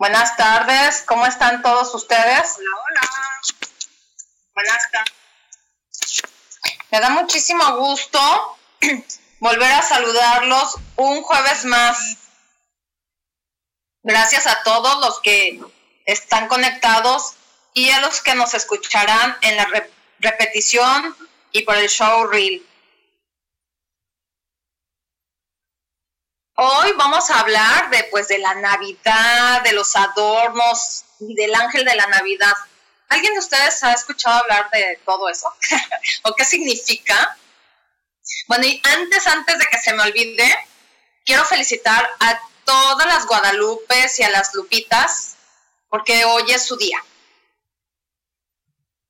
Buenas tardes, ¿cómo están todos ustedes? Hola, hola. Buenas tardes. Me da muchísimo gusto volver a saludarlos un jueves más. Gracias a todos los que están conectados y a los que nos escucharán en la re repetición y por el show reel. Hoy vamos a hablar de, pues, de la Navidad, de los adornos y del ángel de la Navidad. ¿Alguien de ustedes ha escuchado hablar de todo eso? ¿O qué significa? Bueno, y antes, antes de que se me olvide, quiero felicitar a todas las Guadalupes y a las Lupitas, porque hoy es su día.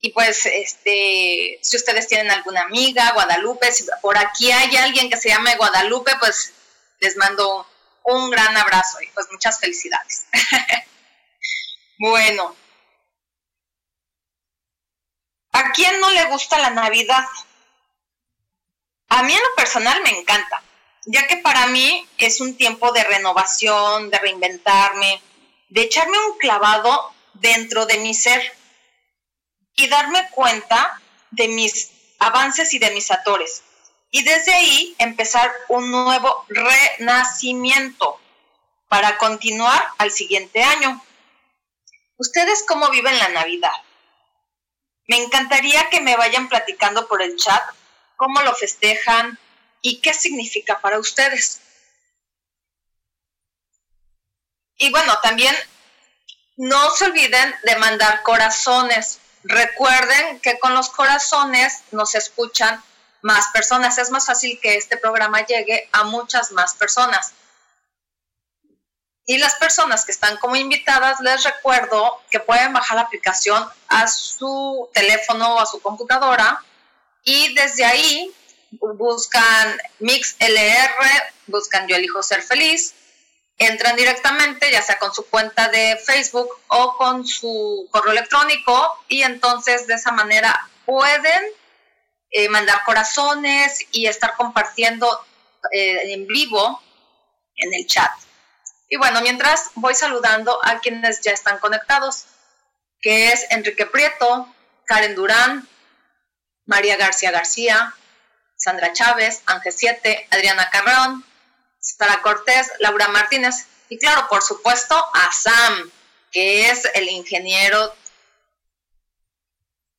Y pues, este, si ustedes tienen alguna amiga, Guadalupe, si por aquí hay alguien que se llame Guadalupe, pues les mando un gran abrazo y pues muchas felicidades. bueno, ¿a quién no le gusta la Navidad? A mí en lo personal me encanta, ya que para mí es un tiempo de renovación, de reinventarme, de echarme un clavado dentro de mi ser y darme cuenta de mis avances y de mis atores y desde ahí empezar un nuevo renacimiento para continuar al siguiente año. ¿Ustedes cómo viven la Navidad? Me encantaría que me vayan platicando por el chat cómo lo festejan y qué significa para ustedes. Y bueno, también no se olviden de mandar corazones. Recuerden que con los corazones nos escuchan más personas. Es más fácil que este programa llegue a muchas más personas. Y las personas que están como invitadas, les recuerdo que pueden bajar la aplicación a su teléfono o a su computadora y desde ahí buscan Mix LR, buscan Yo elijo ser feliz, entran directamente ya sea con su cuenta de Facebook o con su correo electrónico y entonces de esa manera pueden eh, mandar corazones y estar compartiendo eh, en vivo en el chat. Y bueno, mientras voy saludando a quienes ya están conectados, que es Enrique Prieto, Karen Durán, María García García, Sandra Chávez, Ángel 7, Adriana Carrón, Sara Cortés, Laura Martínez y claro, por supuesto, a Sam, que es el ingeniero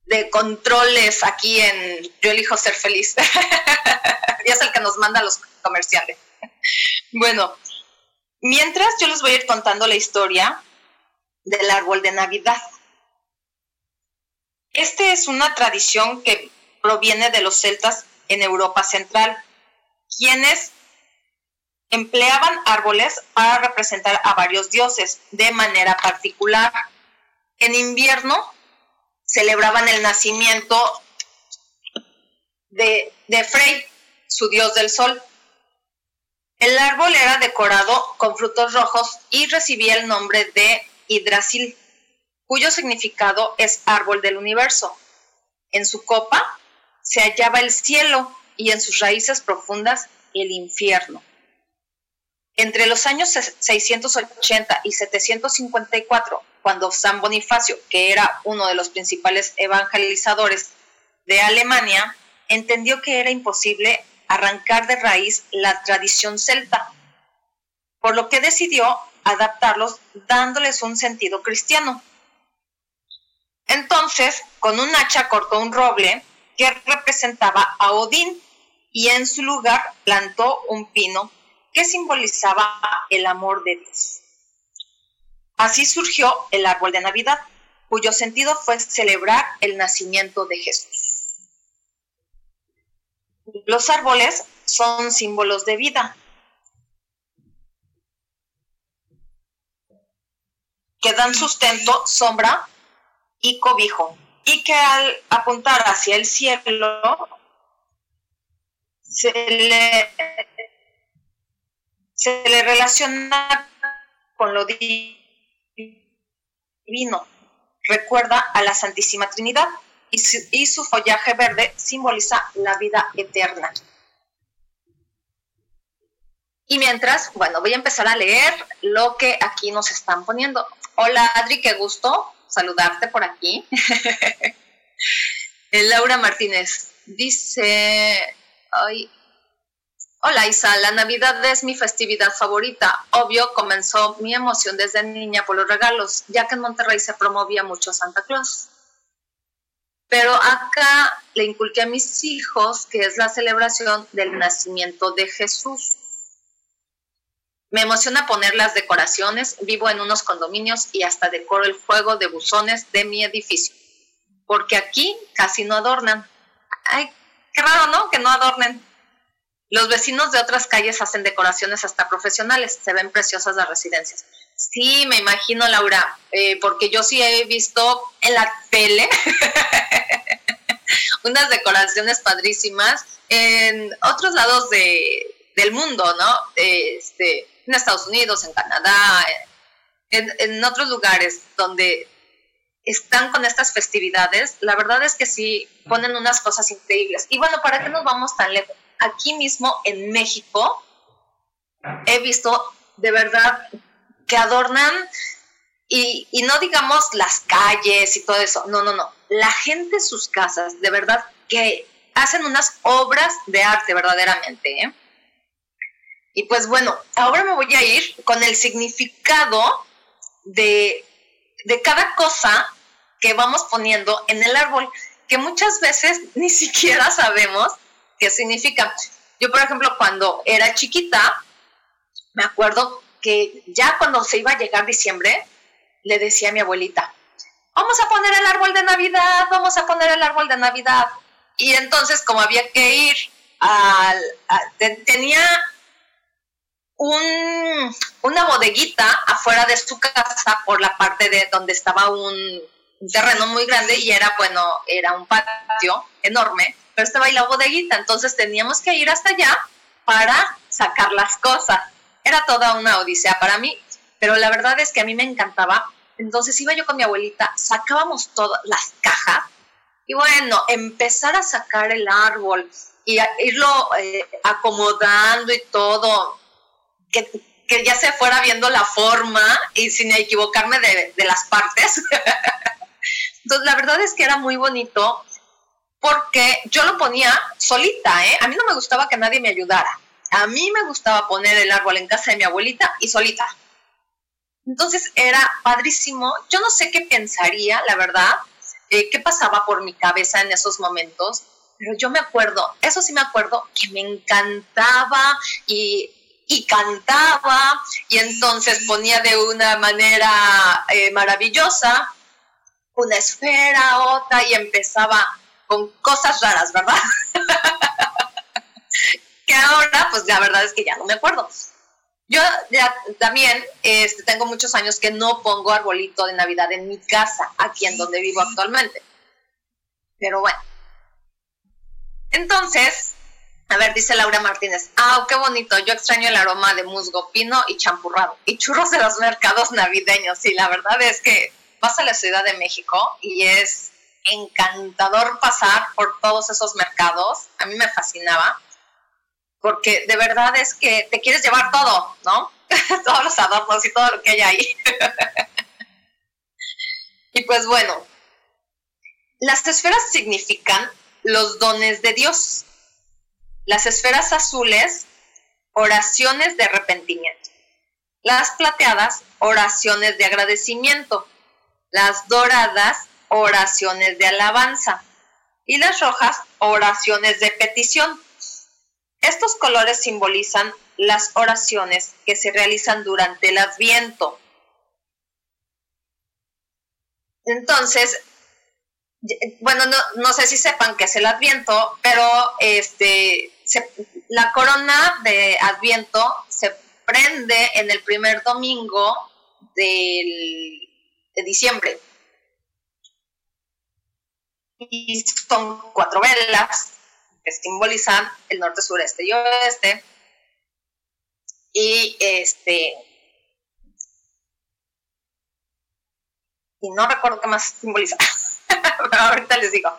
de controles aquí en Yo elijo ser feliz. y es el que nos manda los comerciales. bueno, mientras yo les voy a ir contando la historia del árbol de Navidad. Este es una tradición que proviene de los celtas en Europa Central, quienes empleaban árboles para representar a varios dioses de manera particular. En invierno celebraban el nacimiento de, de Frey, su dios del sol. El árbol era decorado con frutos rojos y recibía el nombre de Hidrasil, cuyo significado es árbol del universo. En su copa se hallaba el cielo y en sus raíces profundas el infierno. Entre los años 680 y 754, cuando San Bonifacio, que era uno de los principales evangelizadores de Alemania, entendió que era imposible arrancar de raíz la tradición celta, por lo que decidió adaptarlos dándoles un sentido cristiano. Entonces, con un hacha cortó un roble que representaba a Odín y en su lugar plantó un pino que simbolizaba el amor de Dios. Así surgió el árbol de Navidad, cuyo sentido fue celebrar el nacimiento de Jesús. Los árboles son símbolos de vida. que dan sustento, sombra y cobijo, y que al apuntar hacia el cielo se le, se le relaciona con lo divino, recuerda a la Santísima Trinidad y su, follaje verde simboliza la vida eterna. Y mientras, bueno, voy a empezar a leer lo que aquí nos están poniendo. Hola Adri, qué gusto saludarte por aquí. Laura Martínez dice, ay, Hola Isa, la Navidad es mi festividad favorita. Obvio, comenzó mi emoción desde niña por los regalos, ya que en Monterrey se promovía mucho Santa Claus. Pero acá le inculqué a mis hijos que es la celebración del nacimiento de Jesús. Me emociona poner las decoraciones, vivo en unos condominios y hasta decoro el juego de buzones de mi edificio, porque aquí casi no adornan. Ay, qué raro, ¿no? Que no adornen. Los vecinos de otras calles hacen decoraciones hasta profesionales, se ven preciosas las residencias. Sí, me imagino, Laura, eh, porque yo sí he visto en la tele unas decoraciones padrísimas en otros lados del mundo, ¿no? Este, en Estados Unidos, en Canadá, en, en otros lugares donde están con estas festividades, la verdad es que sí ponen unas cosas increíbles. Y bueno, ¿para qué nos vamos tan lejos? Aquí mismo en México he visto de verdad que adornan y, no digamos las calles y todo eso, no, no, no, la gente en sus casas, de verdad que hacen unas obras de arte verdaderamente. ¿eh? Y pues bueno, ahora me voy a ir con el significado de, de cada cosa que vamos poniendo en el árbol, que muchas veces ni siquiera sabemos ¿Qué significa? Yo, por ejemplo, cuando era chiquita, me acuerdo que ya cuando se iba a llegar diciembre, le decía a mi abuelita, vamos a poner el árbol de Navidad, vamos a poner el árbol de Navidad. Y entonces, como había que ir al... tenía un, una bodeguita afuera de su casa por la parte de donde estaba un terreno muy grande y era, bueno, era un patio enorme estaba ahí la bodeguita, entonces teníamos que ir hasta allá para sacar las cosas. Era toda una odisea para mí, pero la verdad es que a mí me encantaba. Entonces iba yo con mi abuelita, sacábamos todas las cajas y bueno, empezar a sacar el árbol y irlo eh, acomodando y todo, que, que, ya se fuera viendo la forma y sin equivocarme de, de las partes. Entonces la verdad es que era muy bonito porque yo lo ponía solita, ¿eh? A mí no me gustaba que nadie me ayudara. A mí me gustaba poner el árbol en casa de mi abuelita y solita. Entonces era padrísimo. Yo no sé qué pensaría, la verdad, eh, qué pasaba por mi cabeza en esos momentos, pero yo me acuerdo, eso sí me acuerdo, que me encantaba y, cantaba y entonces ponía de una manera eh, maravillosa una esfera, otra y empezaba con cosas raras, ¿verdad? que ahora, pues la verdad es que ya no me acuerdo. Yo ya también este, tengo muchos años que no pongo arbolito de Navidad en mi casa, aquí en donde vivo actualmente. Pero bueno. Entonces, a ver, dice Laura Martínez, ah, qué bonito, yo extraño el aroma de musgo, pino y champurrado, y churros de los mercados navideños. Sí, la verdad es que vas a la Ciudad de México y es encantador pasar por todos esos mercados. A mí me fascinaba porque de verdad es que te quieres llevar todo, ¿no? Todos los adornos y todo lo que hay ahí. y pues bueno, las esferas significan los dones de Dios. Las esferas azules, oraciones de arrepentimiento. Las plateadas, oraciones de agradecimiento. Las doradas, oraciones de alabanza. Y las rojas, oraciones de petición. Estos colores simbolizan las oraciones que se realizan durante el adviento. Entonces, bueno, no, sé si sepan qué es el adviento, pero este, la corona de adviento se prende en el primer domingo de diciembre. Y son cuatro velas que simbolizan el norte, sureste y oeste. Y este. Y no recuerdo qué más simboliza. Pero ahorita les digo.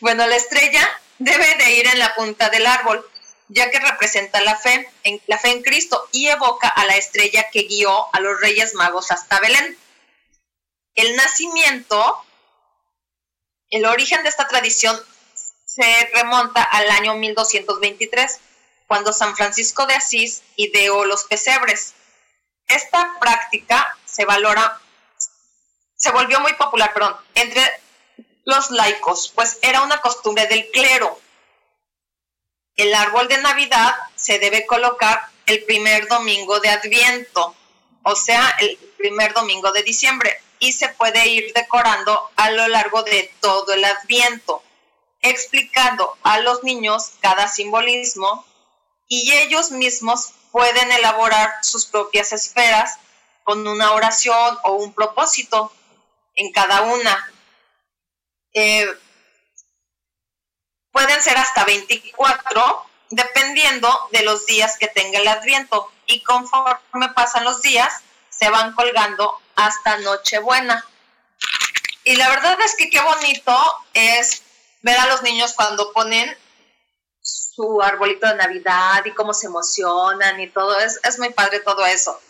Bueno, la estrella debe de ir en la punta del árbol, ya que representa la fe, en, la fe en Cristo y evoca a la estrella que guió a los Reyes Magos hasta Belén. El nacimiento, el origen de esta tradición se remonta al año 1223, cuando San Francisco de Asís ideó los pesebres. Esta práctica se valora, se volvió muy popular, perdón, entre los laicos, pues era una costumbre del clero. El árbol de Navidad se debe colocar el primer domingo de Adviento, o sea, el primer domingo de diciembre, y se puede ir decorando a lo largo de todo el Adviento explicando a los niños cada simbolismo y ellos mismos pueden elaborar sus propias esferas con una oración o un propósito en cada una. Eh, pueden ser hasta 24, dependiendo de los días que tenga el adviento. Y conforme pasan los días, se van colgando hasta Nochebuena. Y la verdad es que qué bonito es ver a los niños cuando ponen su arbolito de Navidad y cómo se emocionan y todo, es, es muy padre todo eso.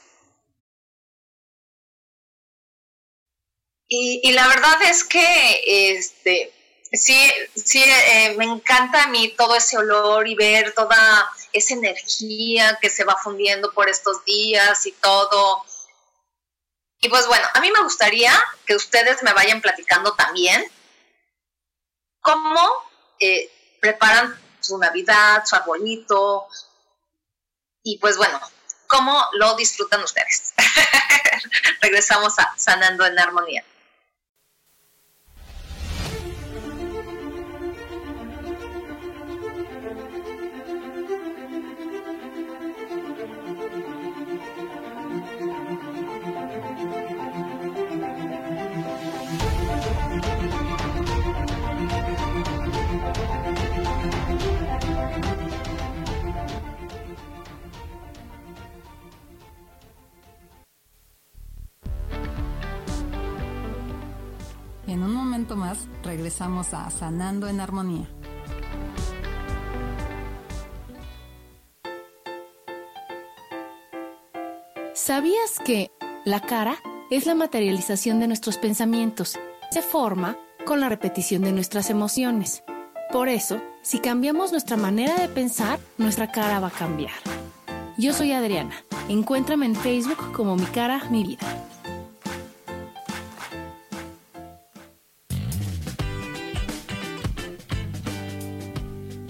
Y, la verdad es que este, sí, sí eh, me encanta a mí todo ese olor y ver toda esa energía que se va fundiendo por estos días y todo. Y pues bueno, a mí me gustaría que ustedes me vayan platicando también cómo eh, preparan su Navidad, su arbolito, y pues bueno, cómo lo disfrutan ustedes. Regresamos a Sanando en Armonía. Regresamos a Sanando en Armonía. ¿Sabías que la cara es la materialización de nuestros pensamientos? Se forma con la repetición de nuestras emociones. Por eso, si cambiamos nuestra manera de pensar, nuestra cara va a cambiar. Yo soy Adriana. Encuéntrame en Facebook como Mi Cara, Mi Vida.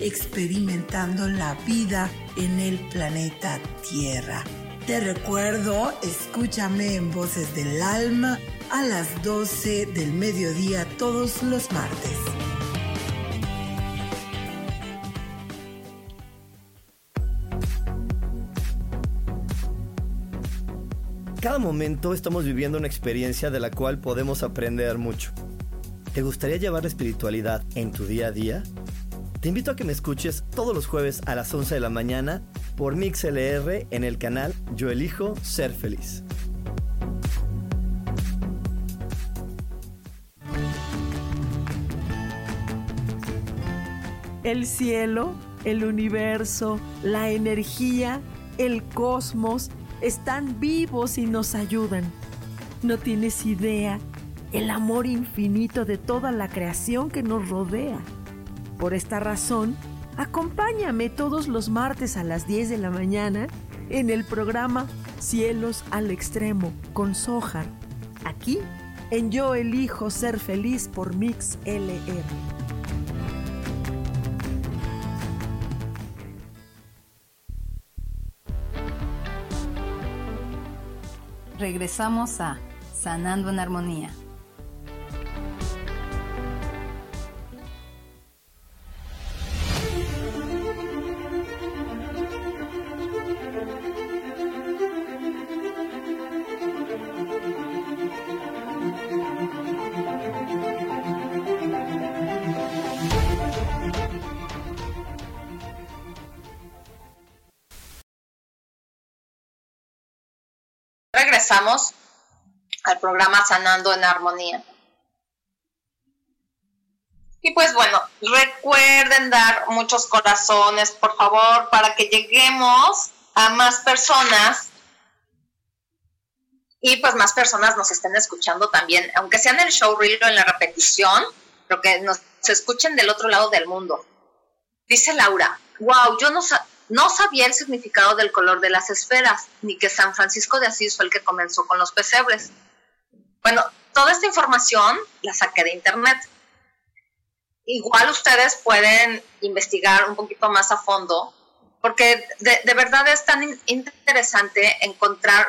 experimentando la vida en el planeta Tierra. Te recuerdo, escúchame en Voces del Alma a las 12 del mediodía todos los martes. Cada momento estamos viviendo una experiencia de la cual podemos aprender mucho. ¿Te gustaría llevar la espiritualidad en tu día a día? Te invito a que me escuches todos los jueves a las 11 de la mañana por MixLR en el canal Yo Elijo Ser Feliz. El cielo, el universo, la energía, el cosmos están vivos y nos ayudan. No tienes idea el amor infinito de toda la creación que nos rodea. Por esta razón, acompáñame todos los martes a las 10 de la mañana en el programa Cielos al Extremo con Sojar, aquí en Yo Elijo Ser Feliz por Mix LR. Regresamos a Sanando en Armonía. Al programa Sanando en Armonía. Y pues bueno, recuerden dar muchos corazones, por favor, para que lleguemos a más personas y pues más personas nos estén escuchando también, aunque sea en el show reel o en la repetición, pero que nos escuchen del otro lado del mundo. Dice Laura, wow, yo no, no sabía el significado del color de las esferas, ni que San Francisco de Asís fue el que comenzó con los pesebres. Bueno, toda esta información la saqué de internet. Igual ustedes pueden investigar un poquito más a fondo, porque de, verdad es tan interesante encontrar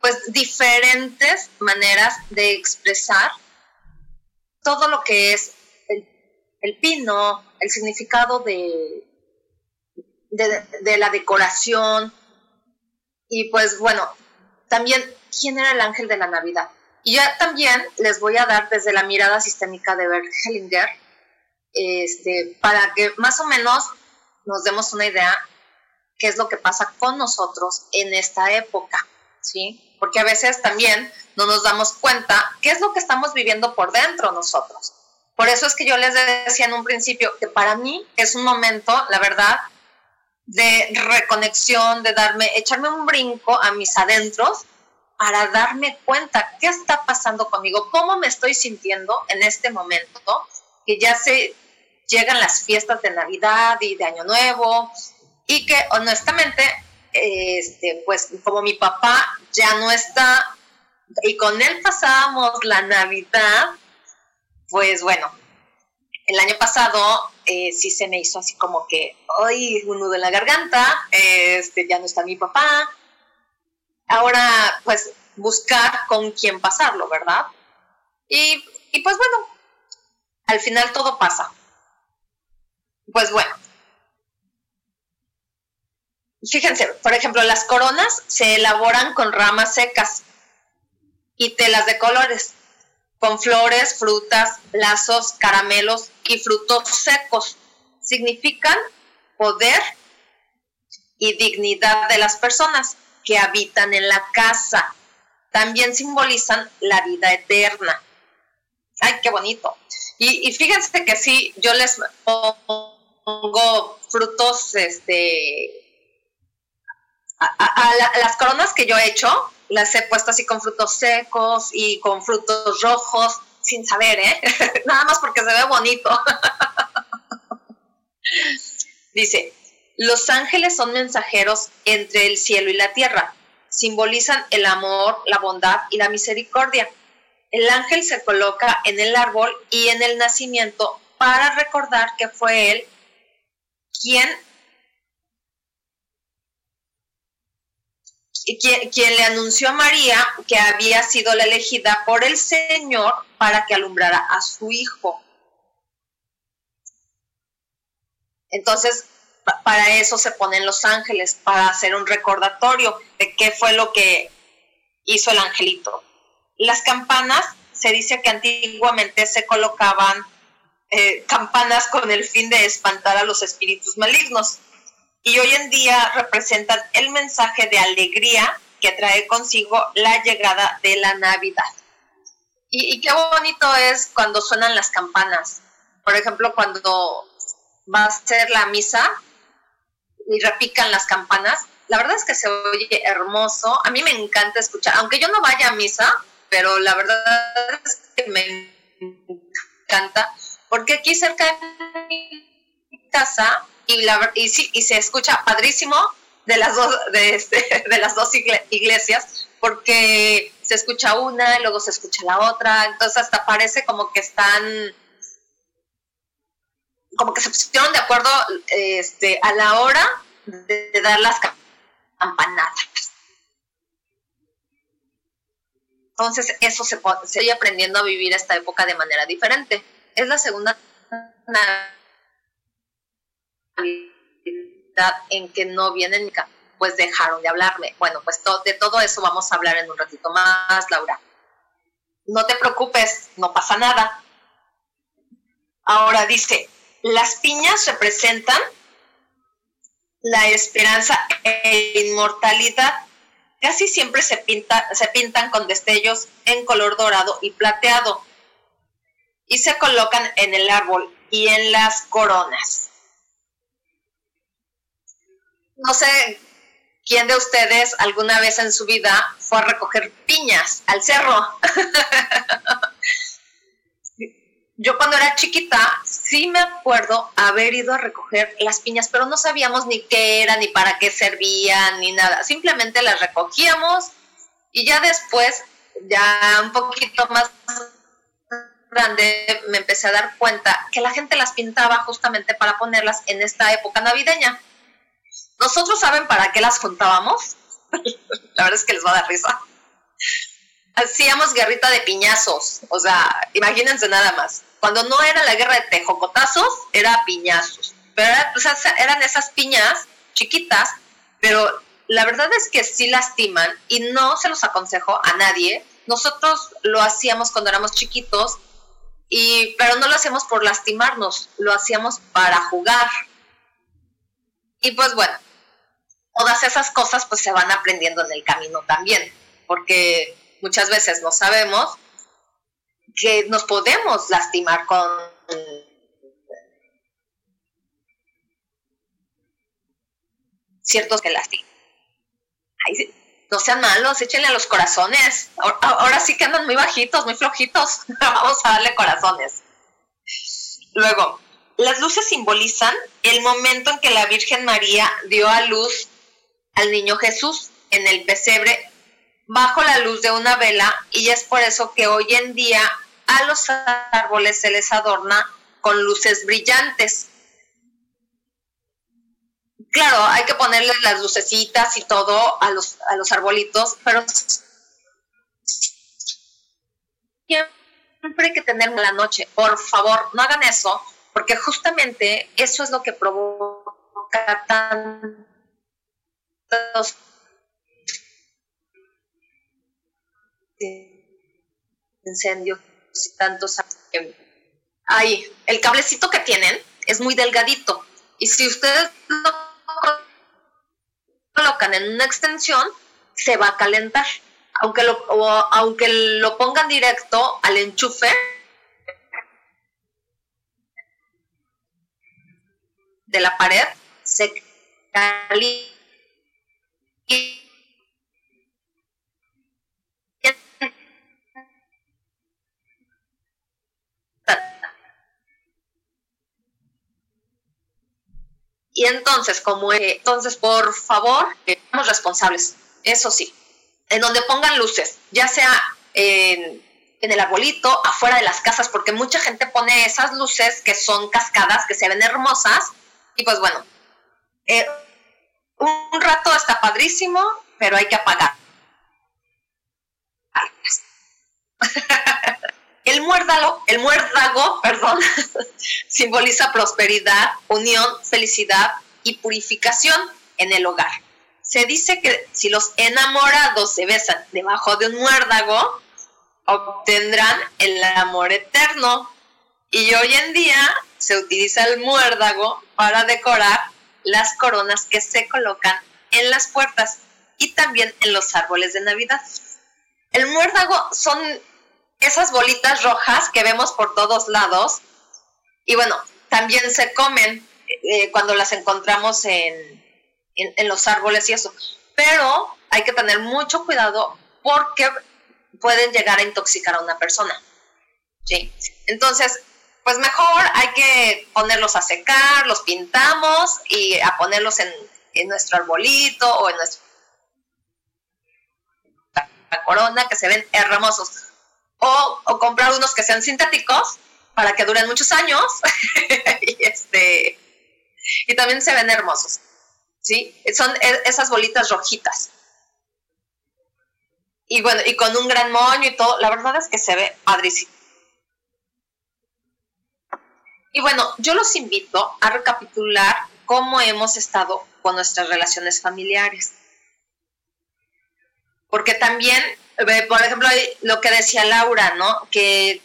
pues diferentes maneras de expresar todo lo que es el pino, el significado de, de, la decoración. Y pues bueno, también, ¿quién era el ángel de la Navidad? Y ya también les voy a dar desde la mirada sistémica de Bert Hellinger, este, para que más o menos nos demos una idea qué es lo que pasa con nosotros en esta época, ¿sí? Porque a veces también no nos damos cuenta qué es lo que estamos viviendo por dentro nosotros. Por eso es que yo les decía en un principio que para mí es un momento, la verdad, de reconexión, de darme, echarme un brinco a mis adentros para darme cuenta qué está pasando conmigo, cómo me estoy sintiendo en este momento, que ya se llegan las fiestas de Navidad y de Año Nuevo, y que honestamente, este, pues como mi papá ya no está, y con él pasábamos la Navidad, pues bueno, el año pasado eh, sí se me hizo así como que, ay, un nudo en la garganta, este, ya no está mi papá. Ahora, pues, buscar con quién pasarlo, ¿verdad? Y, y pues bueno, al final todo pasa. Pues bueno. Fíjense, por ejemplo, las coronas se elaboran con ramas secas y telas de colores con flores, frutas, lazos, caramelos y frutos secos. Significan poder y dignidad de las personas que habitan en la casa. También simbolizan la vida eterna. Ay, qué bonito. Y, fíjense que sí, yo les pongo frutos, este, a, las coronas que yo he hecho, las he puesto así con frutos secos y con frutos rojos, sin saber, ¿eh? Nada más porque se ve bonito. Dice, los ángeles son mensajeros entre el cielo y la tierra. Simbolizan el amor, la bondad y la misericordia. El ángel se coloca en el árbol y en el nacimiento para recordar que fue él quien quien, le anunció a María que había sido la elegida por el Señor para que alumbrara a su hijo. Entonces, para eso se ponen los ángeles, para hacer un recordatorio de qué fue lo que hizo el angelito. Las campanas, se dice que antiguamente se colocaban eh, campanas con el fin de espantar a los espíritus malignos y hoy en día representan el mensaje de alegría que trae consigo la llegada de la Navidad. Y, qué bonito es cuando suenan las campanas. Por ejemplo, cuando va a ser la misa y repican las campanas, la verdad es que se oye hermoso. A mí me encanta escuchar, aunque yo no vaya a misa, pero la verdad es que me encanta, porque aquí cerca de mi casa y, la, y, sí, y se escucha padrísimo de las dos, de, este, las dos iglesias, porque se escucha una luego se escucha la otra, entonces hasta parece como que están, como que se pusieron de acuerdo este, a la hora de, dar las campanadas. Entonces eso se, se aprendiendo a vivir esta época de manera diferente. Es la segunda en que no vienen, pues dejaron de hablarme. Bueno, pues de todo eso vamos a hablar en un ratito más, Laura. No te preocupes, no pasa nada. Ahora dice, las piñas representan la esperanza e inmortalidad. Casi siempre se, pinta, se pintan con destellos en color dorado y plateado y se colocan en el árbol y en las coronas no sé quién de ustedes alguna vez en su vida fue a recoger piñas al cerro. Yo cuando era chiquita sí me acuerdo haber ido a recoger las piñas, pero no sabíamos ni qué eran, ni para qué servían, ni nada. Simplemente las recogíamos y ya después, ya un poquito más grande, me empecé a dar cuenta que la gente las pintaba justamente para ponerlas en esta época navideña. ¿Nosotros saben para qué las juntábamos? la verdad es que les va a dar risa. Hacíamos guerrita de piñazos, o sea, imagínense nada más. Cuando no era la guerra de tejocotazos, era piñazos. Pero eran esas piñas chiquitas, pero la verdad es que sí lastiman y no se los aconsejo a nadie. Nosotros lo hacíamos cuando éramos chiquitos, y, pero no lo hacíamos por lastimarnos, lo hacíamos para jugar. Y pues bueno, todas esas cosas pues se van aprendiendo en el camino también, porque muchas veces no sabemos que nos podemos lastimar con ciertos que lastiman. no sean malos, échenle a los corazones. Ahora, sí que andan muy bajitos, muy flojitos. Vamos a darle corazones. Luego, las luces simbolizan el momento en que la Virgen María dio a luz al niño Jesús en el pesebre bajo la luz de una vela y es por eso que hoy en día a los árboles se les adorna con luces brillantes. Claro, hay que ponerles las lucecitas y todo a los, a los arbolitos, pero siempre hay que tenerlo la noche. Por favor, no hagan eso, porque justamente eso es lo que provoca tan incendios y tantos ahí el cablecito que tienen es muy delgadito. Y si ustedes lo colocan en una extensión se va a calentar. Aunque lo, aunque lo pongan directo al enchufe de la pared se y entonces, como entonces, por favor, seamos responsables, eso sí, en donde pongan luces, ya sea en, el arbolito, afuera de las casas, porque mucha gente pone esas luces que son cascadas, que se ven hermosas, y pues bueno, eh, un rato está padrísimo, pero hay que apagar. El el muérdago, perdón, simboliza prosperidad, unión, felicidad y purificación en el hogar. Se dice que si los enamorados se besan debajo de un muérdago, obtendrán el amor eterno. Y hoy en día se utiliza el muérdago para decorar las coronas que se colocan en las puertas y también en los árboles de Navidad. El muérdago son esas bolitas rojas que vemos por todos lados y bueno, también se comen eh, cuando las encontramos en, en los árboles y eso. Pero hay que tener mucho cuidado porque pueden llegar a intoxicar a una persona. ¿sí? Entonces, pues mejor hay que ponerlos a secar, los pintamos y a ponerlos en, nuestro arbolito o en nuestra corona que se ven hermosos. O, comprar unos que sean sintéticos para que duren muchos años y, este, y también se ven hermosos. ¿sí? Son e, esas bolitas rojitas. Y bueno, y con un gran moño y todo, la verdad es que se ve padrísimo. Y bueno, yo los invito a recapitular cómo hemos estado con nuestras relaciones familiares. Porque también, eh, por ejemplo, lo que decía Laura, ¿no? Que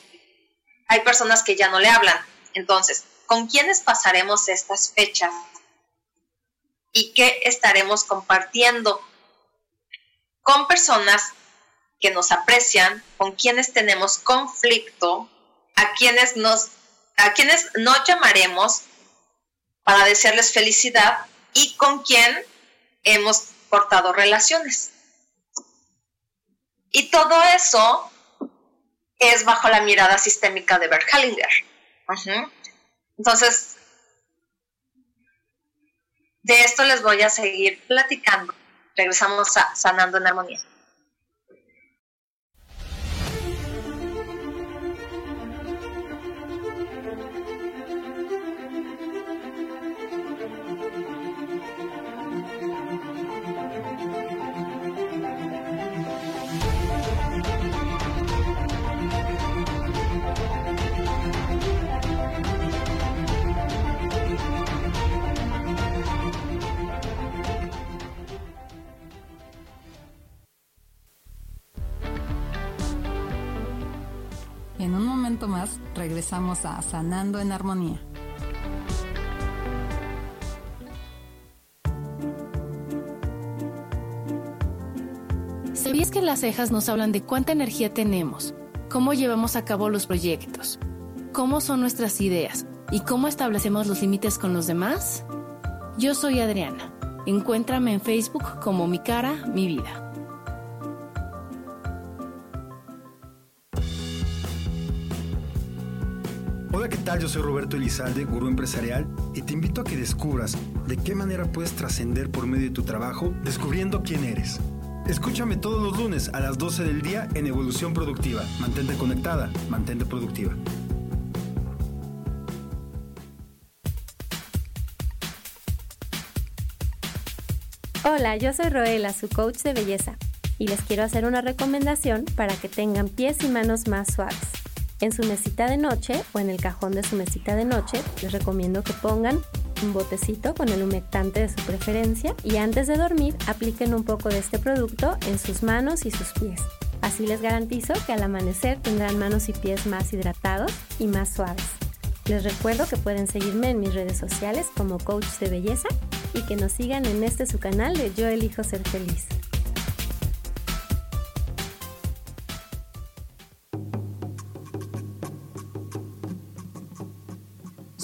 hay personas que ya no le hablan. Entonces, ¿con quiénes pasaremos estas fechas? ¿Y qué estaremos compartiendo? Con personas que nos aprecian, con quienes tenemos conflicto, a quienes nos a quienes no llamaremos para desearles felicidad y con quien hemos cortado relaciones. Y todo eso es bajo la mirada sistémica de Bert Hellinger. Entonces, de esto les voy a seguir platicando. Regresamos a Sanando en Armonía. Regresamos a Sanando en Armonía. ¿Sabías que las cejas nos hablan de cuánta energía tenemos, cómo llevamos a cabo los proyectos, cómo son nuestras ideas y cómo establecemos los límites con los demás? Yo soy Adriana. Encuéntrame en Facebook como Mi Cara, Mi Vida. Tal? Yo soy Roberto Elizalde, gurú empresarial, y te invito a que descubras de qué manera puedes trascender por medio de tu trabajo descubriendo quién eres. Escúchame todos los lunes a las 12 del día en Evolución Productiva. Mantente conectada, mantente productiva. Hola, yo soy Roela, su coach de belleza, y les quiero hacer una recomendación para que tengan pies y manos más suaves. En su mesita de noche o en el cajón de su mesita de noche, les recomiendo que pongan un botecito con el humectante de su preferencia y antes de dormir apliquen un poco de este producto en sus manos y sus pies. Así les garantizo que al amanecer tendrán manos y pies más hidratados y más suaves. Les recuerdo que pueden seguirme en mis redes sociales como coach de belleza y que nos sigan en este su canal de Yo elijo ser feliz.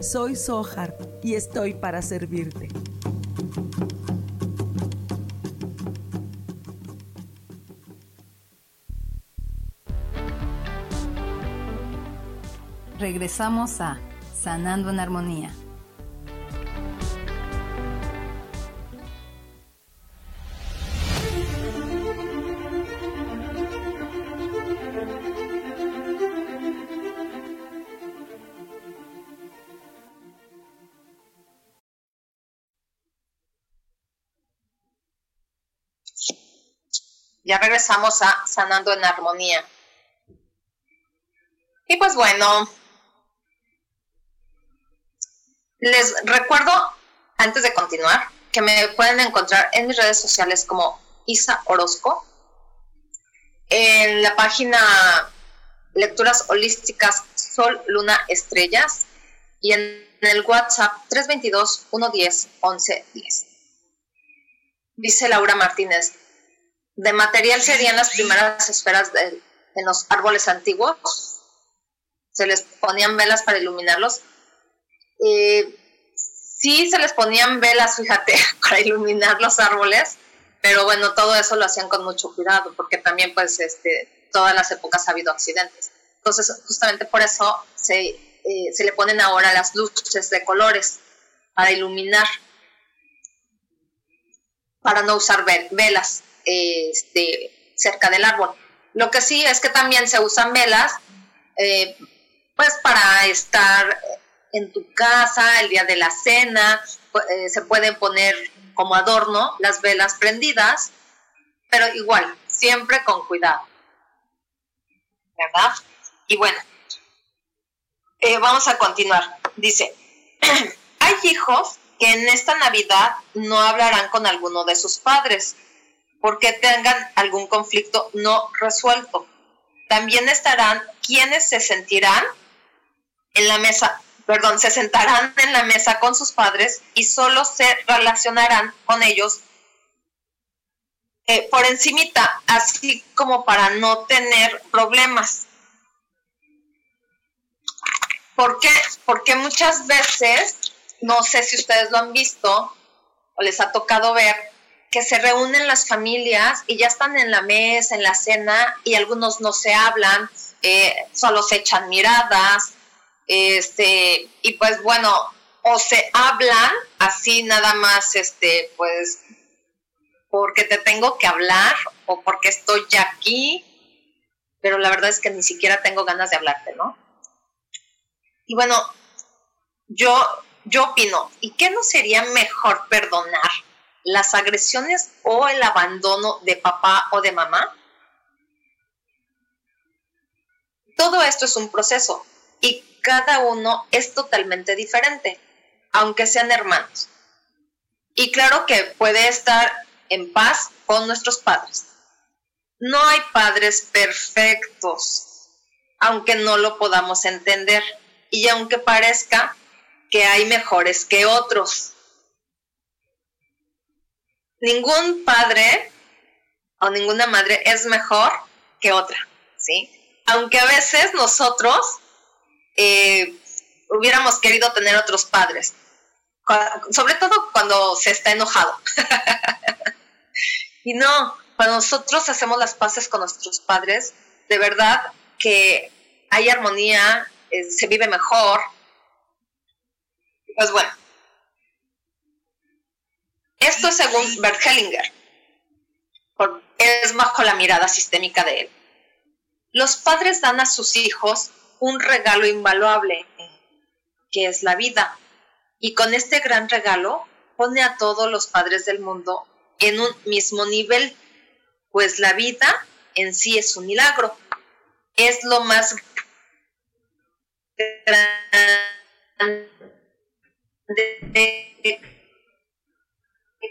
soy Sohar y estoy para servirte. Regresamos a Sanando en Armonía. Ya regresamos a Sanando en Armonía. Y pues bueno, les recuerdo, antes de continuar, que me pueden encontrar en mis redes sociales como Isa Orozco, en la página Lecturas Holísticas Sol, Luna, Estrellas y en el WhatsApp 322-110-1110. Dice Laura Martínez, de material serían las primeras esferas de, en los árboles antiguos. Se les ponían velas para iluminarlos. Sí se les ponían velas, fíjate, para iluminar los árboles, pero bueno, todo eso lo hacían con mucho cuidado, porque también pues este, todas las épocas ha habido accidentes. Entonces, justamente por eso se, eh, se le ponen ahora las luces de colores para iluminar, para no usar velas este, cerca del árbol. Lo que sí es que también se usan velas, eh, pues para estar en tu casa el día de la cena, eh, se pueden poner como adorno las velas prendidas, pero igual, siempre con cuidado. ¿Verdad? Y bueno, eh, vamos a continuar. Dice, hay hijos que en esta Navidad no hablarán con alguno de sus padres porque tengan algún conflicto no resuelto. También estarán quienes se sentirán en la mesa, perdón, se sentarán en la mesa con sus padres y solo se relacionarán con ellos eh, por encimita, así como para no tener problemas. ¿Por qué? Porque muchas veces, no sé si ustedes lo han visto o les ha tocado ver, que se reúnen las familias y ya están en la mesa, en la cena, y algunos no se hablan, eh, solo se echan miradas, este, y pues bueno, o se hablan así nada más, este, pues, porque te tengo que hablar o porque estoy ya aquí, pero la verdad es que ni siquiera tengo ganas de hablarte, ¿no? Y bueno, yo, yo opino, ¿y qué no sería mejor perdonar? Las agresiones o el abandono de papá o de mamá? Todo esto es un proceso y cada uno es totalmente diferente, aunque sean hermanos. Y claro que puede estar en paz con nuestros padres. No hay padres perfectos, aunque no lo podamos entender y aunque parezca que hay mejores que otros ningún padre o ninguna madre es mejor que otra, ¿sí? Aunque a veces nosotros eh, hubiéramos querido tener otros padres, sobre todo cuando se está enojado. y no, cuando nosotros hacemos las paces con nuestros padres, de verdad que hay armonía, eh, se vive mejor. Pues bueno, esto es según Bert Hellinger. Es bajo la mirada sistémica de él. Los padres dan a sus hijos un regalo invaluable, que es la vida. Y con este gran regalo pone a todos los padres del mundo en un mismo nivel, pues la vida en sí es un milagro. Es lo más grande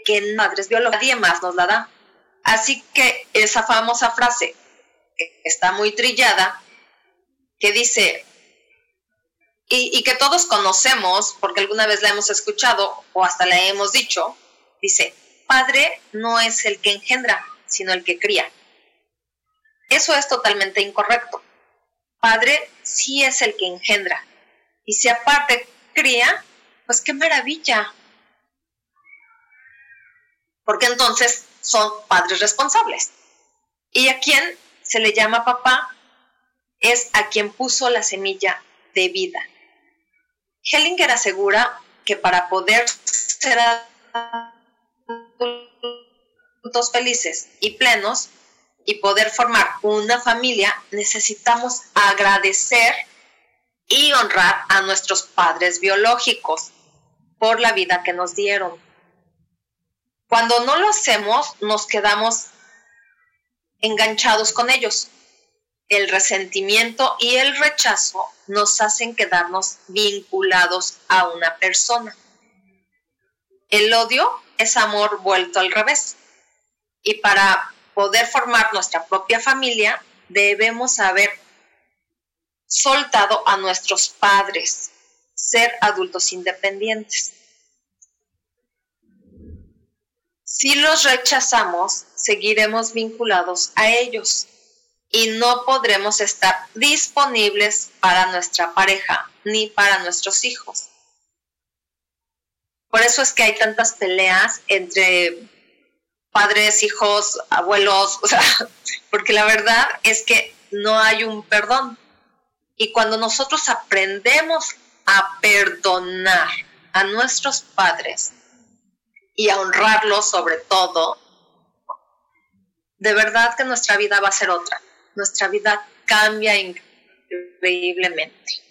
que madres biológicas nadie más nos la da. Así que esa famosa frase, que está muy trillada, que dice, y, que todos conocemos, porque alguna vez la hemos escuchado o hasta la hemos dicho, dice, padre no es el que engendra, sino el que cría. Eso es totalmente incorrecto. Padre sí es el que engendra. Y si aparte cría, pues qué maravilla porque entonces son padres responsables. Y a quien se le llama papá es a quien puso la semilla de vida. Hellinger asegura que para poder ser adultos felices y plenos y poder formar una familia, necesitamos agradecer y honrar a nuestros padres biológicos por la vida que nos dieron. Cuando no lo hacemos, nos quedamos enganchados con ellos. El resentimiento y el rechazo nos hacen quedarnos vinculados a una persona. El odio es amor vuelto al revés. Y para poder formar nuestra propia familia, debemos haber soltado a nuestros padres, ser adultos independientes. Si los rechazamos, seguiremos vinculados a ellos y no podremos estar disponibles para nuestra pareja ni para nuestros hijos. Por eso es que hay tantas peleas entre padres, hijos, abuelos, porque la verdad es que no hay un perdón. Y cuando nosotros aprendemos a perdonar a nuestros padres y a honrarlos sobre todo, de verdad que nuestra vida va a ser otra. Nuestra vida cambia increíblemente.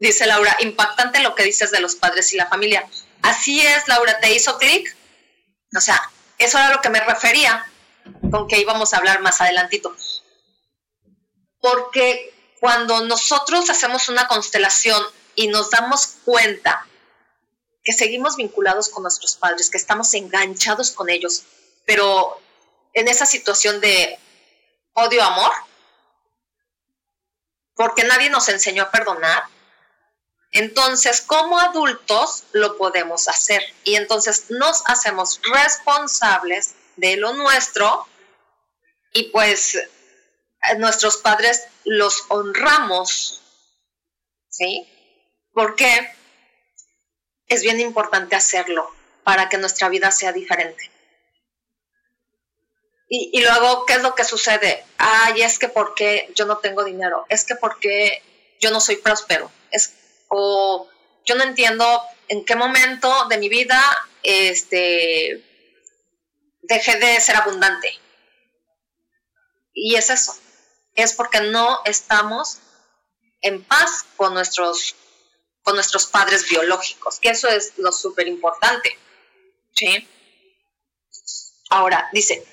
Dice Laura, impactante lo que dices de los padres y la familia. Así es, Laura, ¿te hizo clic? O sea, eso era lo que me refería con que íbamos a hablar más adelantito. Porque cuando nosotros hacemos una constelación y nos damos cuenta que seguimos vinculados con nuestros padres, que estamos enganchados con ellos, pero en esa situación de odio-amor, porque nadie nos enseñó a perdonar, entonces como adultos lo podemos hacer y entonces nos hacemos responsables de lo nuestro y pues nuestros padres los honramos, ¿sí? Porque es bien importante hacerlo para que nuestra vida sea diferente. Y, luego, ¿qué es lo que sucede? Ay, es que porque yo no tengo dinero, es que porque yo no soy próspero, es, o yo no entiendo en qué momento de mi vida este, dejé de ser abundante. Y es eso, es porque no estamos en paz con nuestros, con nuestros padres biológicos, que eso es lo súper importante. Ahora, dice,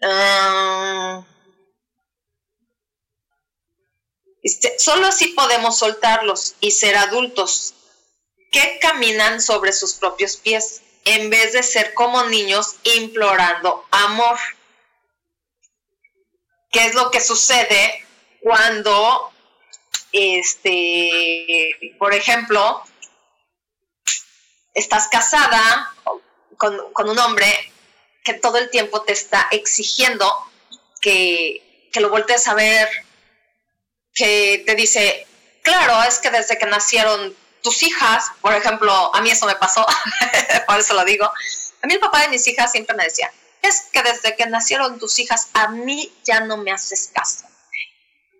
ah, solo así podemos soltarlos y ser adultos que caminan sobre sus propios pies en vez de ser como niños implorando amor. ¿Qué es lo que sucede cuando, este, por ejemplo, estás casada con, un hombre que todo el tiempo te está exigiendo que, que lo voltees a ver, que te dice, claro, es que desde que nacieron tus hijas, por ejemplo, a mí eso me pasó, por eso lo digo, a mí el papá de mis hijas siempre me decía, es que desde que nacieron tus hijas a mí ya no me haces caso.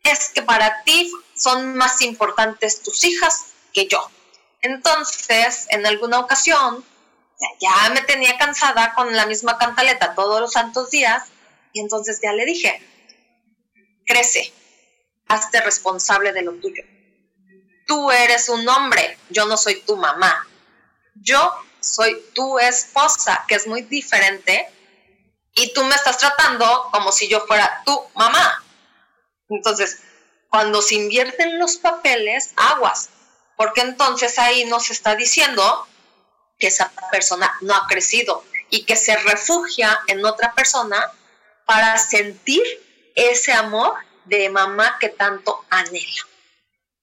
Es que para ti son más importantes tus hijas que yo. Entonces, en alguna ocasión, ya me tenía cansada con la misma cantaleta todos los santos días y entonces ya le dije, crece, hazte responsable de lo tuyo. Tú eres un hombre, yo no soy tu mamá. Yo soy tu esposa, que es muy diferente y tú me estás tratando como si yo fuera tu mamá. Entonces, cuando se invierten los papeles, aguas, porque entonces ahí nos está diciendo que esa persona no ha crecido y que se refugia en otra persona para sentir ese amor de mamá que tanto anhela.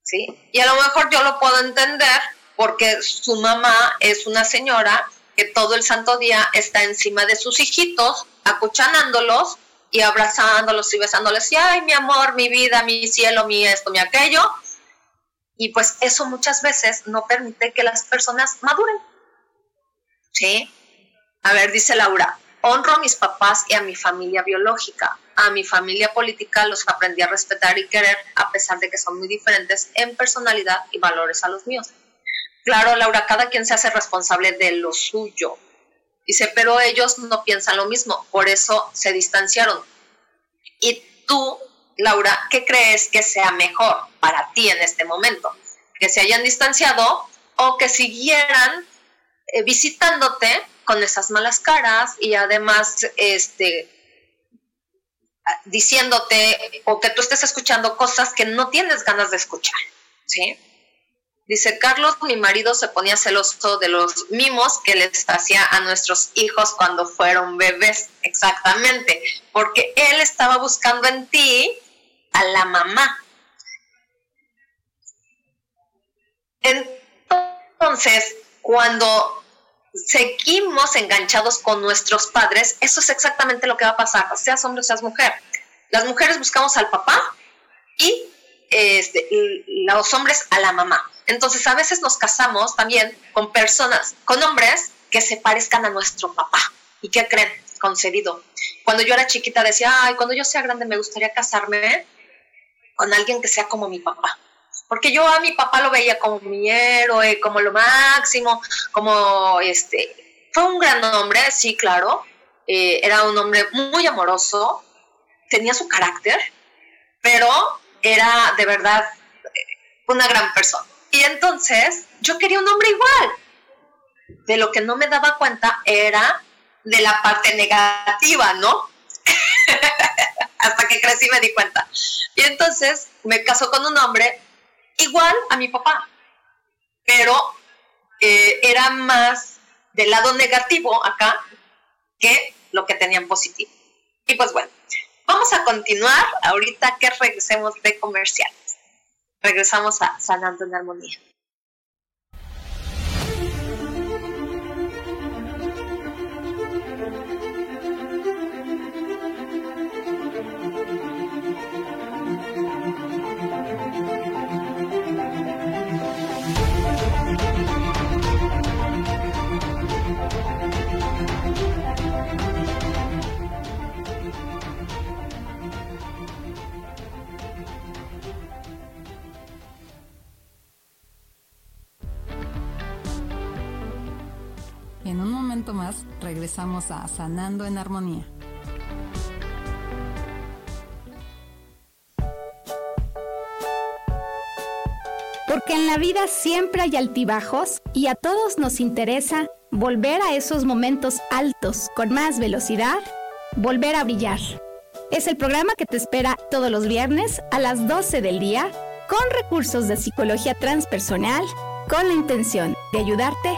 ¿Sí? Y a lo mejor yo lo puedo entender porque su mamá es una señora que todo el santo día está encima de sus hijitos acuchanándolos y abrazándolos y besándoles y ay mi amor, mi vida, mi cielo, mi esto, mi aquello. Y pues eso muchas veces no permite que las personas maduren. ¿Sí? A ver, dice Laura, honro a mis papás y a mi familia biológica. a mi familia política los aprendí a respetar y querer a pesar de que son muy diferentes en personalidad y valores a los míos. Claro, Laura, cada quien se hace responsable de lo suyo. Dice, pero ellos no piensan lo mismo, por eso se distanciaron. Y tú, Laura, ¿qué crees que sea mejor para ti en este momento? ¿Que se hayan distanciado o que siguieran eh, visitándote con esas malas caras y además este, diciéndote o que tú estés escuchando cosas que no tienes ganas de escuchar, ¿sí? Dice, Carlos, mi marido se ponía celoso de los mimos que les hacía a nuestros hijos cuando fueron bebés, exactamente, porque él estaba buscando en ti a la mamá. Entonces, cuando seguimos enganchados con nuestros padres, eso es exactamente lo que va a pasar, seas hombre o seas mujer. Las mujeres buscamos al papá este, los hombres a la mamá. Entonces, a veces nos casamos también con personas, con hombres que se parezcan a nuestro papá. ¿Y qué creen? Concedido. Cuando yo era chiquita decía, ay, cuando yo sea grande me gustaría casarme con alguien que sea como mi papá porque yo a mi papá lo veía como mi héroe, como lo máximo, como este, fue un gran hombre, sí, claro, eh, era un hombre muy amoroso, tenía su carácter, pero era de verdad eh, una gran persona. Y entonces yo quería un hombre igual. De lo que no me daba cuenta era de la parte negativa, ¿no? Hasta que crecí me di cuenta. Y entonces me casó con un hombre igual a mi papá, pero eh, era más del lado negativo acá que lo que tenían positivo. Y pues bueno, vamos a continuar ahorita que regresemos de comerciales. Regresamos a Sanando en Armonía. En un momento más regresamos a Sanando en Armonía. Porque en la vida siempre hay altibajos y a todos nos interesa volver a esos momentos altos con más velocidad, volver a brillar. Es el programa que te espera todos los viernes a las 12 del día con recursos de psicología transpersonal con la intención de ayudarte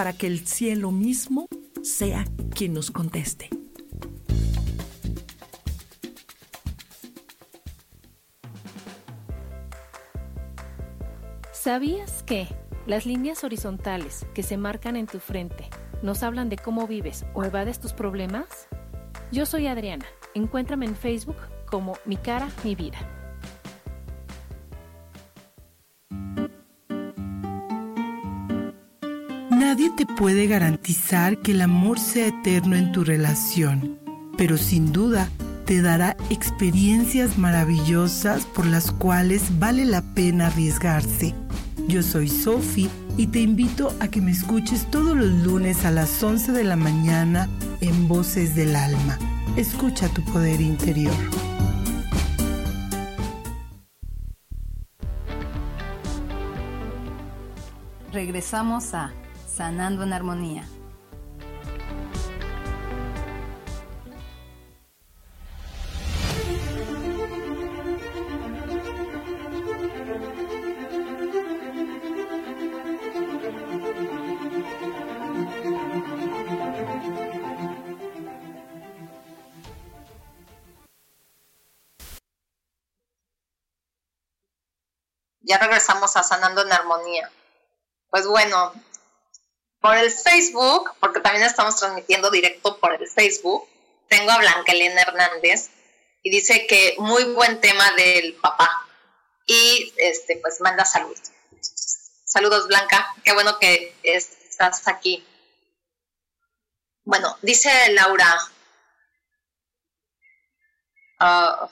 para que el cielo mismo sea quien nos conteste. ¿Sabías que las líneas horizontales que se marcan en tu frente nos hablan de cómo vives o evades tus problemas? Yo soy Adriana. Encuéntrame en Facebook como Mi cara, mi vida. Nadie te puede garantizar que el amor sea eterno en tu relación, pero sin duda te dará experiencias maravillosas por las cuales vale la pena arriesgarse. Yo soy Sophie y te invito a que me escuches todos los lunes a las 11 de la mañana en Voces del Alma. Escucha tu poder interior. Regresamos a Sanando en Armonía. Ya regresamos a Sanando en Armonía. Pues bueno, por el Facebook, porque también estamos transmitiendo directo por el Facebook, tengo a Blanca Elena Hernández y dice que muy buen tema del papá. Y este, pues manda saludos. Saludos, Blanca. Qué bueno que estás aquí. Bueno, dice Laura. Ah,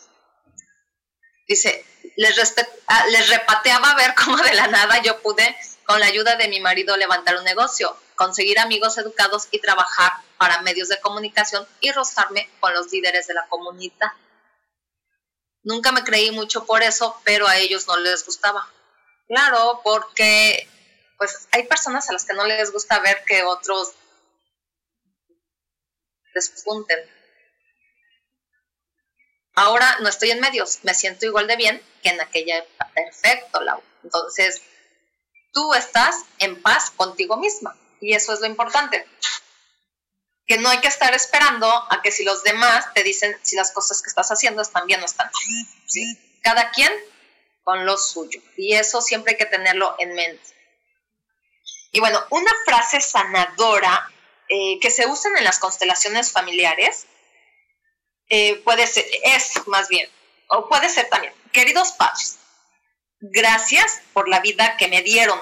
dice, les, ah, les repateaba ver cómo de la nada yo pude, con la ayuda de mi marido, levantar un negocio, conseguir amigos educados y trabajar para medios de comunicación y rozarme con los líderes de la comunidad. Nunca me creí mucho por eso, pero a ellos no les gustaba. Claro, porque pues hay personas a las que no les gusta ver que otros despunten. Ahora no estoy en medios, me siento igual de bien que en aquella época. Perfecto. Entonces, tú estás en paz contigo misma y eso es lo importante. Que no hay que estar esperando a que si los demás te dicen si las cosas que estás haciendo están bien o están ¿sí? Cada quien con lo suyo y eso siempre hay que tenerlo en mente. Y bueno, una frase sanadora eh, que se usan en las constelaciones familiares eh, puede ser, es más bien, o puede ser también, queridos padres, gracias por la vida que me dieron,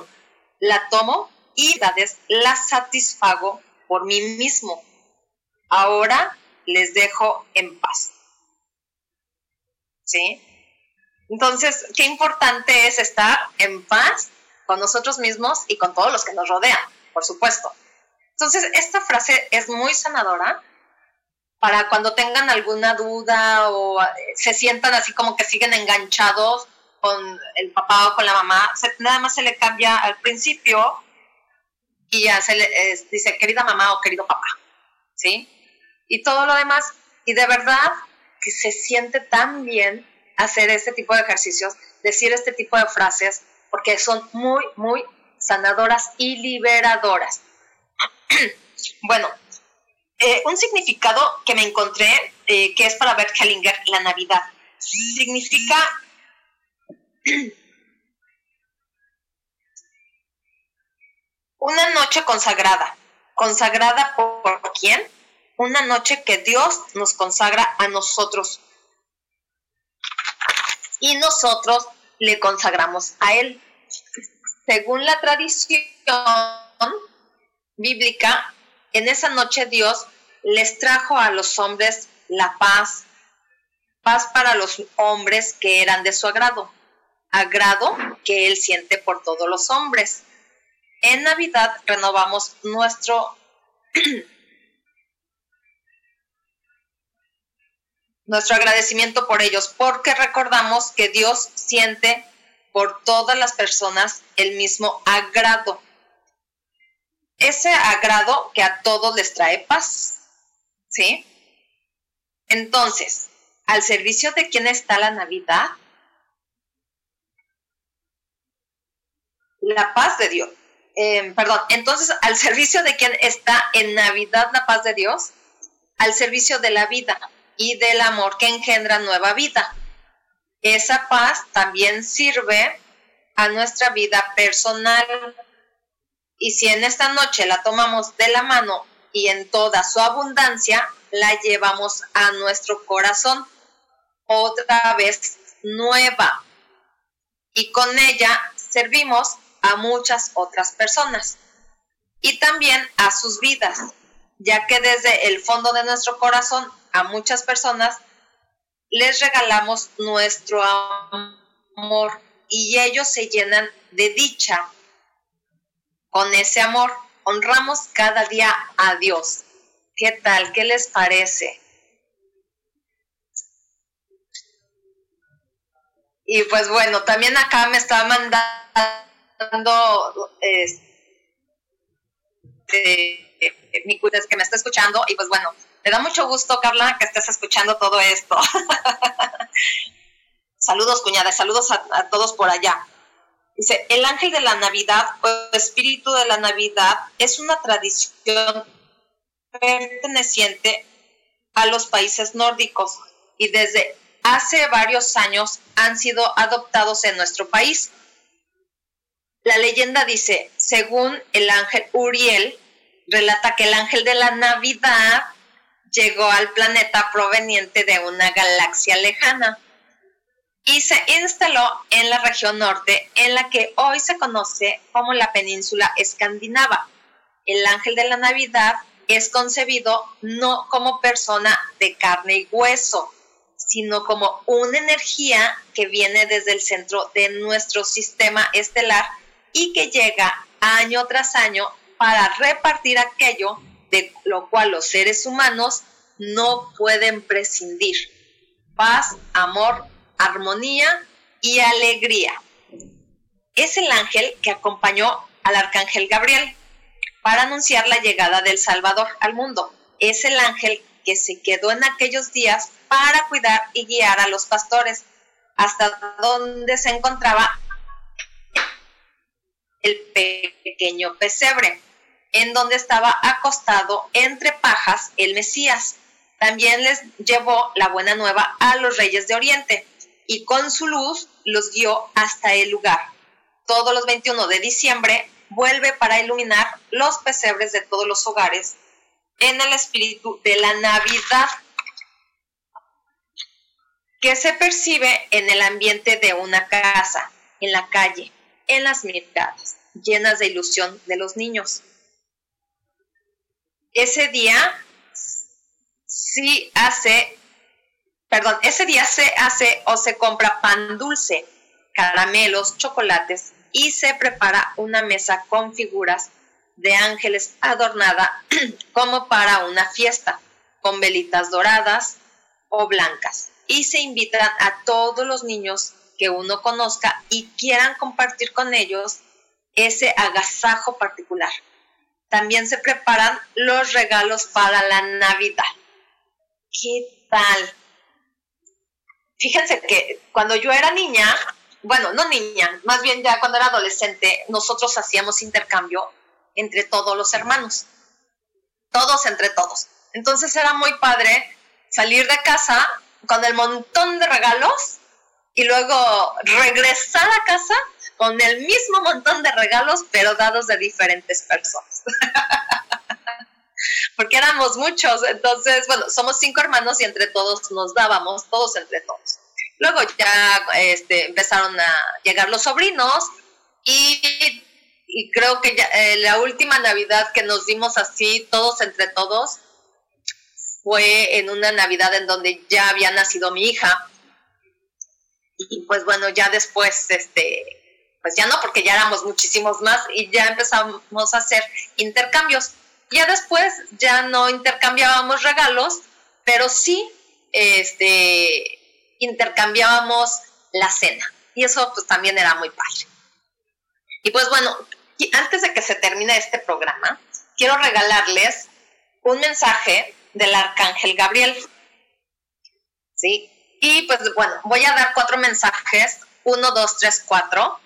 la tomo y la satisfago por mí mismo. Ahora les dejo en paz. ¿Sí? Entonces, qué importante es estar en paz con nosotros mismos y con todos los que nos rodean, por supuesto. Entonces, esta frase es muy sanadora para cuando tengan alguna duda o eh, se sientan así como que siguen enganchados con el papá o con la mamá, nada más se le cambia al principio y ya se le dice querida mamá o querido papá, ¿sí? Y todo lo demás, y de verdad que se siente tan bien hacer este tipo de ejercicios, decir este tipo de frases, porque son muy, muy sanadoras y liberadoras. bueno, eh, un significado que me encontré, eh, que es para Bert Hellinger, la Navidad. Significa una noche consagrada. ¿Consagrada por quién? Una noche que Dios nos consagra a nosotros. Y nosotros le consagramos a Él. Según la tradición bíblica, en esa noche Dios les trajo a los hombres la paz, paz para los hombres que eran de su agrado, agrado que Él siente por todos los hombres. En Navidad renovamos nuestro nuestro agradecimiento por ellos, porque recordamos que Dios siente por todas las personas el mismo agrado ese agrado que a todos les trae paz. ¿Sí? Entonces, ¿al servicio de quién está la Navidad? La paz de Dios. Em, perdón, entonces, ¿al servicio de quién está en Navidad la paz de Dios? Al servicio de la vida y del amor que engendra nueva vida. Esa paz también sirve a nuestra vida personal y si en esta noche la tomamos de la mano y en toda su abundancia, la llevamos a nuestro corazón otra vez nueva. Y con ella servimos a muchas otras personas y también a sus vidas, ya que desde el fondo de nuestro corazón a muchas personas les regalamos nuestro amor y ellos se llenan de dicha con ese amor. Honramos cada día a Dios. ¿Qué tal? ¿Qué les parece? Y pues bueno, también acá me está mandando este, mi es que me está escuchando y pues bueno, me da mucho gusto, Carla, que estés escuchando todo esto. saludos, cuñada, saludos a todos por allá. Dice, el ángel de la Navidad o espíritu de la Navidad es una tradición perteneciente a los países nórdicos y desde hace varios años han sido adoptados en nuestro país. La leyenda dice, según el ángel Uriel, relata que el ángel de la Navidad llegó al planeta proveniente de una galaxia lejana y se instaló en la región norte, en la que hoy se conoce como la península escandinava. El ángel de la Navidad es concebido no como persona de carne y hueso, sino como una energía que viene desde el centro de nuestro sistema estelar y que llega año tras año para repartir aquello de lo cual los seres humanos no pueden prescindir. Paz, amor, armonía y alegría. Es el ángel que acompañó al arcángel Gabriel para anunciar la llegada del Salvador al mundo. Es el ángel que se quedó en aquellos días para cuidar y guiar a los pastores hasta donde se encontraba el pequeño pesebre, en donde estaba acostado entre pajas el Mesías. También les llevó la buena nueva a los reyes de Oriente y con su luz los guió hasta el lugar. Todos los 21 de diciembre vuelve para iluminar los pesebres de todos los hogares en el espíritu de la Navidad que se percibe en el ambiente de una casa, en la calle, en las miradas, llenas de ilusión de los niños. Ese día sí hace perdón, ese día se hace o se compra pan dulce, caramelos, chocolates y se prepara una mesa con figuras de ángeles adornada como para una fiesta, con velitas doradas o blancas. Y se invitan a todos los niños que uno conozca y quieran compartir con ellos ese agasajo particular. También se preparan los regalos para la Navidad. ¿Qué tal? fíjense que cuando yo era niña, bueno, no niña, más bien ya cuando era adolescente, nosotros hacíamos intercambio entre todos los hermanos, todos entre todos. Entonces era muy padre salir de casa con el montón de regalos y luego regresar a casa con el mismo montón de regalos, pero dados de diferentes personas. porque éramos muchos, entonces, bueno, somos cinco hermanos y entre todos nos dábamos, todos entre todos. Luego ya este, empezaron a llegar los sobrinos y, creo que eh, la última Navidad que nos dimos así, todos entre todos, fue en una Navidad en donde ya había nacido mi hija. Y pues bueno, ya después, este, pues ya no, porque ya éramos muchísimos más y ya empezamos a hacer intercambios. Ya después ya no intercambiábamos regalos, pero sí este, intercambiábamos la cena. Y eso pues también era muy padre. Y pues bueno, antes de que se termine este programa, quiero regalarles un mensaje del arcángel Gabriel. ¿Sí? Y pues bueno, voy a dar cuatro mensajes, uno, dos, tres, cuatro,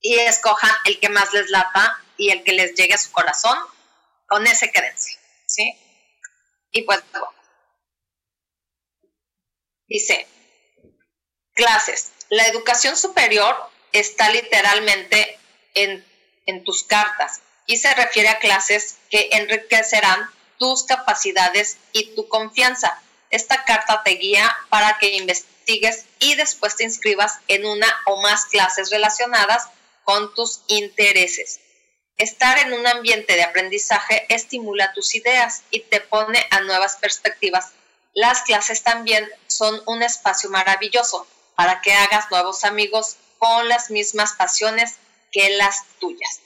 y escojan el que más les lata y el que les llegue a su corazón. Con ese quédense, ¿sí? Y pues, dice, clases, la educación superior está literalmente en, en tus cartas. Y se refiere a clases que enriquecerán tus capacidades y tu confianza. Esta carta te guía para que investigues y después te inscribas en una o más clases relacionadas con tus intereses. Estar en un ambiente de aprendizaje estimula tus ideas y te pone a nuevas perspectivas. Las clases también son un espacio maravilloso para que hagas nuevos amigos con las mismas pasiones que las tuyas.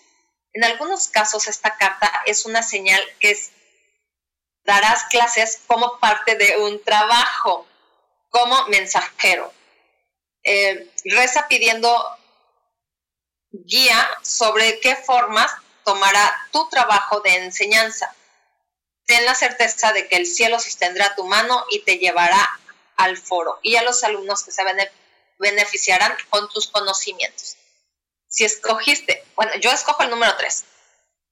En algunos casos esta carta es una señal que darás clases como parte de un trabajo, como mensajero. Eh, reza pidiendo guía sobre qué formas tomará tu trabajo de enseñanza. Ten la certeza de que el cielo sostendrá tu mano y te llevará al foro y a los alumnos que se beneficiarán con tus conocimientos. Si escogiste, bueno, yo escojo el número 3.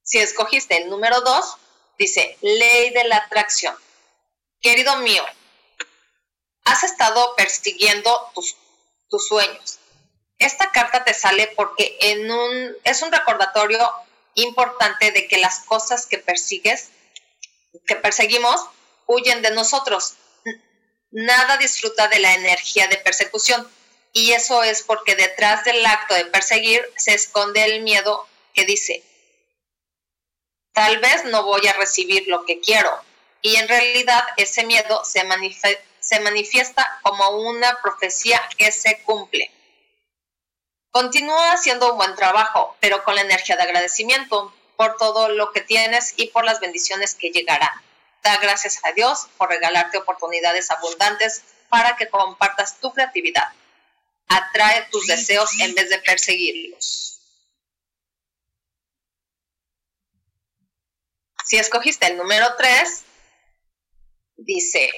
Si escogiste el número 2, dice ley de la atracción. Querido mío, has estado persiguiendo tus, sueños Esta carta te sale porque es un recordatorio importante de que las cosas que persigues, que perseguimos, huyen de nosotros. Nada disfruta de la energía de persecución. Y eso es porque detrás del acto de perseguir se esconde el miedo que dice, tal vez no voy a recibir lo que quiero. Y en realidad ese miedo se, se manifiesta como una profecía que se cumple. Continúa haciendo un buen trabajo, pero con la energía de agradecimiento por todo lo que tienes y por las bendiciones que llegarán. Da gracias a Dios por regalarte oportunidades abundantes para que compartas tu creatividad. Atrae tus deseos en vez de perseguirlos. Si escogiste el número 3, dice,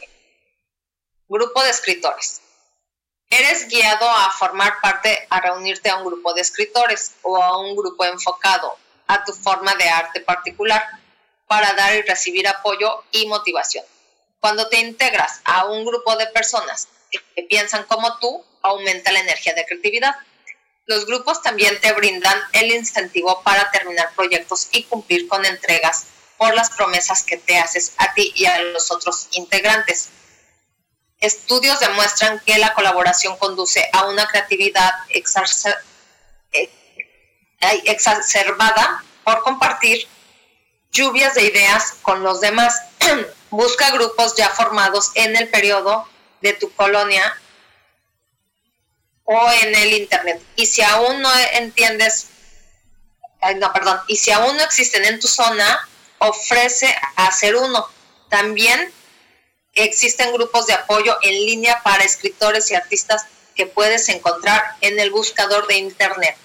grupo de escritores. Eres guiado a formar parte, a reunirte a un grupo de escritores o a un grupo enfocado a tu forma de arte particular para dar y recibir apoyo y motivación. Cuando te integras a un grupo de personas que piensan como tú, aumenta la energía de creatividad. Los grupos también te brindan el incentivo para terminar proyectos y cumplir con entregas por las promesas que te haces a ti y a los otros integrantes. Estudios demuestran que la colaboración conduce a una creatividad eh, exacerbada por compartir lluvias de ideas con los demás. Busca grupos ya formados en el periodo de tu colonia o en el internet. Y si aún no entiendes, no, perdón, y si aún no existen en tu zona, ofrece hacer uno. También existen grupos de apoyo en línea para escritores y artistas que puedes encontrar en el buscador de internet.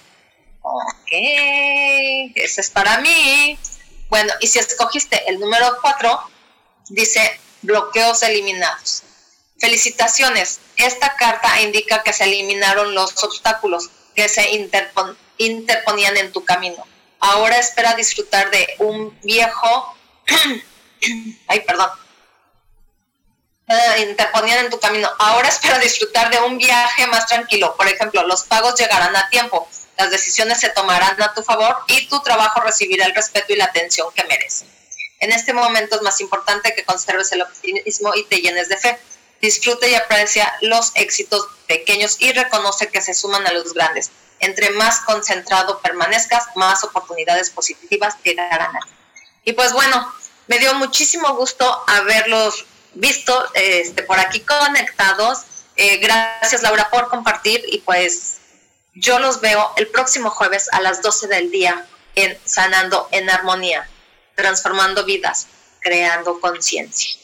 Ok, ese es para mí. Bueno, y si escogiste el número 4, dice bloqueos eliminados. Felicitaciones. Esta carta indica que se eliminaron los obstáculos que se interponían en tu camino. Ahora espera disfrutar de un viejo... ay, perdón eh, interponían en tu camino. Ahora espera disfrutar de un viaje más tranquilo. Por ejemplo, los pagos llegarán a tiempo, las decisiones se tomarán a tu favor y tu trabajo recibirá el respeto y la atención que merece. En este momento es más importante que conserves el optimismo y te llenes de fe. Disfruta y aprecia los éxitos pequeños y reconoce que se suman a los grandes. Entre más concentrado permanezcas, más oportunidades positivas llegarán a ti. Y pues bueno, me dio muchísimo gusto haberlos visto este, por aquí conectados. Eh, gracias Laura por compartir y pues yo los veo el próximo jueves a las 12 del día en Sanando en Armonía, transformando vidas, creando conciencia.